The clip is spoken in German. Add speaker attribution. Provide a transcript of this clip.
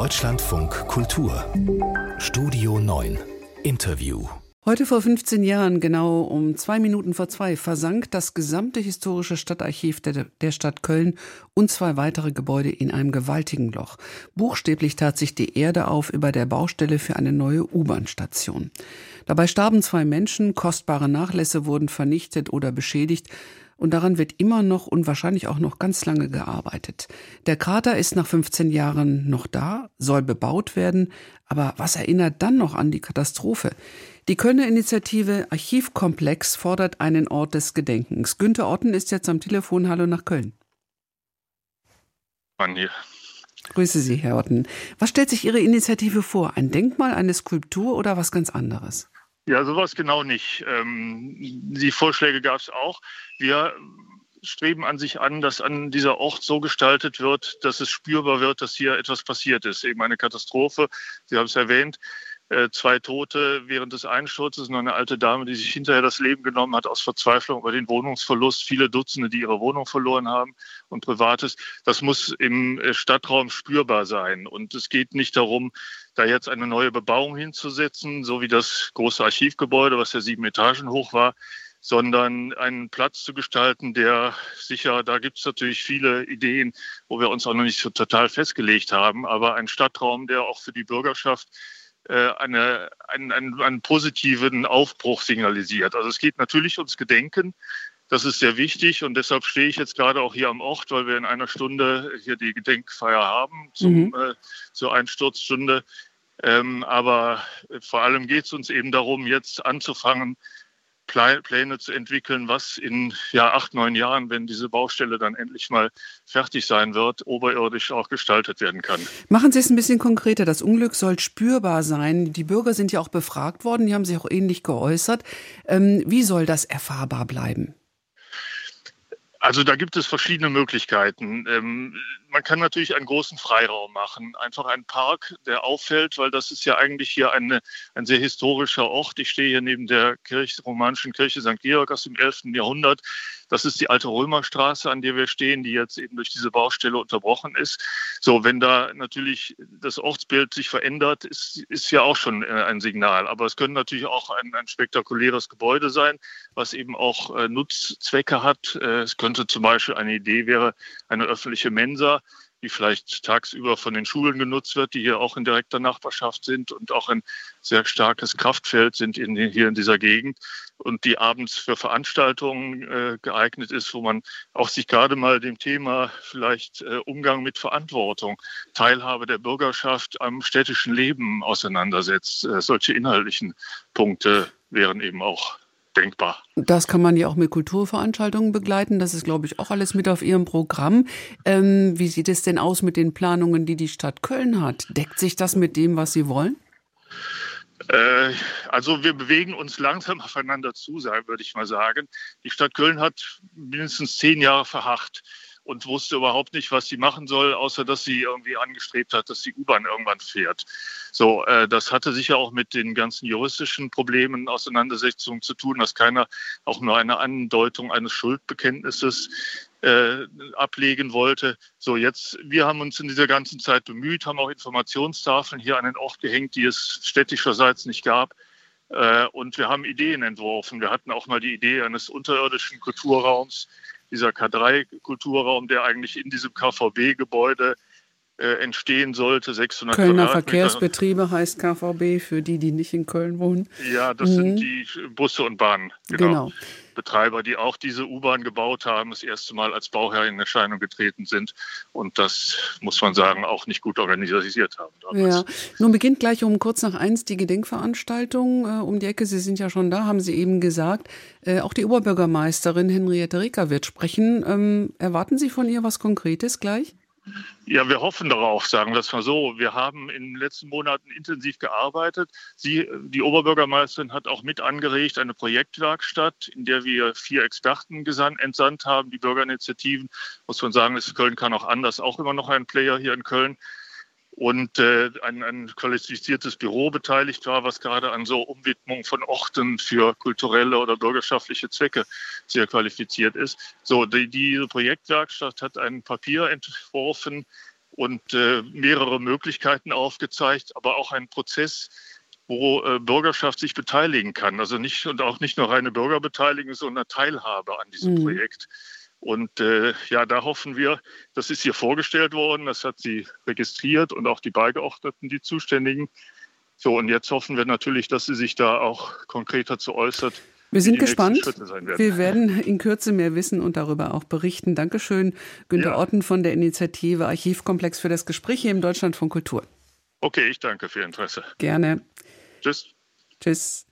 Speaker 1: Deutschlandfunk Kultur Studio 9 Interview
Speaker 2: Heute vor 15 Jahren, genau um zwei Minuten vor zwei, versank das gesamte historische Stadtarchiv der, der, Stadt Köln und zwei weitere Gebäude in einem gewaltigen Loch. Buchstäblich tat sich die Erde auf über der Baustelle für eine neue U-Bahn-Station. Dabei starben zwei Menschen, kostbare Nachlässe wurden vernichtet oder beschädigt. Und daran wird immer noch und wahrscheinlich auch noch ganz lange gearbeitet. Der Krater ist nach 15 Jahren noch da, soll bebaut werden. Aber was erinnert dann noch an die Katastrophe? Die Kölner Initiative Archivkomplex fordert einen Ort des Gedenkens. Günter Otten ist jetzt am Telefon. Hallo nach Köln.
Speaker 3: Hier.
Speaker 2: Grüße Sie, Herr Otten. Was stellt sich Ihre Initiative vor? Ein Denkmal, eine Skulptur oder was ganz anderes?
Speaker 3: Ja, sowas genau nicht. Ähm, die Vorschläge gab es auch. Wir streben an sich an, dass an dieser Ort so gestaltet wird, dass es spürbar wird, dass hier etwas passiert ist. Eben eine Katastrophe. Sie haben es erwähnt. Äh, zwei Tote während des Einsturzes und eine alte Dame, die sich hinterher das Leben genommen hat aus Verzweiflung über den Wohnungsverlust, viele Dutzende, die ihre Wohnung verloren haben und Privates. Das muss im äh, Stadtraum spürbar sein. Und es geht nicht darum, da jetzt eine neue Bebauung hinzusetzen, so wie das große Archivgebäude, was ja sieben Etagen hoch war, sondern einen Platz zu gestalten, der sicher, da gibt es natürlich viele Ideen, wo wir uns auch noch nicht so total festgelegt haben, aber ein Stadtraum, der auch für die Bürgerschaft eine, einen, einen, einen positiven Aufbruch signalisiert. Also es geht natürlich ums Gedenken. Das ist sehr wichtig und deshalb stehe ich jetzt gerade auch hier am Ort, weil wir in einer Stunde hier die Gedenkfeier haben zum, mhm. äh, zur Einsturzstunde. Ähm, aber vor allem geht es uns eben darum, jetzt anzufangen, Pläne zu entwickeln, was in ja, acht, neun Jahren, wenn diese Baustelle dann endlich mal fertig sein wird, oberirdisch auch gestaltet werden kann.
Speaker 2: Machen Sie es ein bisschen konkreter. Das Unglück soll spürbar sein. Die Bürger sind ja auch befragt worden, die haben sich auch ähnlich geäußert. Ähm, wie soll das erfahrbar bleiben?
Speaker 3: Also da gibt es verschiedene Möglichkeiten. Ähm, man kann natürlich einen großen Freiraum machen, einfach einen Park, der auffällt, weil das ist ja eigentlich hier eine, ein sehr historischer Ort. Ich stehe hier neben der Kirche, romanischen Kirche St. Georg aus dem 11. Jahrhundert. Das ist die alte Römerstraße, an der wir stehen, die jetzt eben durch diese Baustelle unterbrochen ist. So, wenn da natürlich das Ortsbild sich verändert, ist, ist ja auch schon äh, ein Signal. Aber es könnte natürlich auch ein, ein spektakuläres Gebäude sein, was eben auch äh, Nutzzwecke hat. Äh, es könnte zum Beispiel eine Idee wäre, eine öffentliche Mensa, die vielleicht tagsüber von den Schulen genutzt wird, die hier auch in direkter Nachbarschaft sind und auch ein sehr starkes Kraftfeld sind in, hier in dieser Gegend und die abends für Veranstaltungen äh, geeignet ist, wo man auch sich gerade mal dem Thema vielleicht äh, Umgang mit Verantwortung, Teilhabe der Bürgerschaft am städtischen Leben auseinandersetzt. Äh, solche inhaltlichen Punkte wären eben auch denkbar.
Speaker 2: Das kann man ja auch mit Kulturveranstaltungen begleiten. Das ist, glaube ich, auch alles mit auf Ihrem Programm. Ähm, wie sieht es denn aus mit den Planungen, die die Stadt Köln hat? Deckt sich das mit dem, was Sie wollen?
Speaker 3: Äh, also wir bewegen uns langsam aufeinander zu, würde ich mal sagen. Die Stadt Köln hat mindestens zehn Jahre verharrt und wusste überhaupt nicht, was sie machen soll, außer dass sie irgendwie angestrebt hat, dass die U-Bahn irgendwann fährt. So, äh, das hatte sicher auch mit den ganzen juristischen Problemen, Auseinandersetzungen zu tun, dass keiner auch nur eine Andeutung eines Schuldbekenntnisses äh, ablegen wollte. So, jetzt, wir haben uns in dieser ganzen Zeit bemüht, haben auch Informationstafeln hier an den Ort gehängt, die es städtischerseits nicht gab. Äh, und wir haben Ideen entworfen. Wir hatten auch mal die Idee eines unterirdischen Kulturraums, dieser K3-Kulturraum, der eigentlich in diesem KVB-Gebäude äh, entstehen sollte. 600
Speaker 2: Kölner Verkehrsbetriebe heißt KVB für die, die nicht in Köln wohnen.
Speaker 3: Ja, das mhm. sind die Busse und Bahnen. Genau. genau. Betreiber, die auch diese U-Bahn gebaut haben, das erste Mal als Bauherr in Erscheinung getreten sind und das, muss man sagen, auch nicht gut organisiert haben.
Speaker 2: Damals. Ja, nun beginnt gleich um kurz nach eins die Gedenkveranstaltung äh, um die Ecke. Sie sind ja schon da, haben Sie eben gesagt. Äh, auch die Oberbürgermeisterin Henriette Reker wird sprechen. Ähm, erwarten Sie von ihr was Konkretes gleich?
Speaker 3: Ja, wir hoffen darauf, sagen wir es mal so. Wir haben in den letzten Monaten intensiv gearbeitet. Sie, die Oberbürgermeisterin hat auch mit angeregt eine Projektwerkstatt, in der wir vier Experten gesandt, entsandt haben, die Bürgerinitiativen. Muss man sagen, ist Köln kann auch anders, auch immer noch ein Player hier in Köln und äh, ein, ein qualifiziertes Büro beteiligt war, was gerade an so Umwidmung von Orten für kulturelle oder bürgerschaftliche Zwecke sehr qualifiziert ist. So, die, diese Projektwerkstatt hat ein Papier entworfen und äh, mehrere Möglichkeiten aufgezeigt, aber auch ein Prozess, wo äh, Bürgerschaft sich beteiligen kann. Also nicht und auch nicht nur reine Bürgerbeteiligung, sondern Teilhabe an diesem mhm. Projekt. Und äh, ja, da hoffen wir, das ist hier vorgestellt worden, das hat sie registriert und auch die Beigeordneten, die Zuständigen. So, und jetzt hoffen wir natürlich, dass sie sich da auch konkreter zu äußert.
Speaker 2: Wir sind gespannt. Werden. Wir werden in Kürze mehr wissen und darüber auch berichten. Dankeschön, Günter ja. Otten von der Initiative Archivkomplex für das Gespräch hier im Deutschland von Kultur.
Speaker 3: Okay, ich danke für Ihr Interesse.
Speaker 2: Gerne.
Speaker 3: Tschüss.
Speaker 2: Tschüss.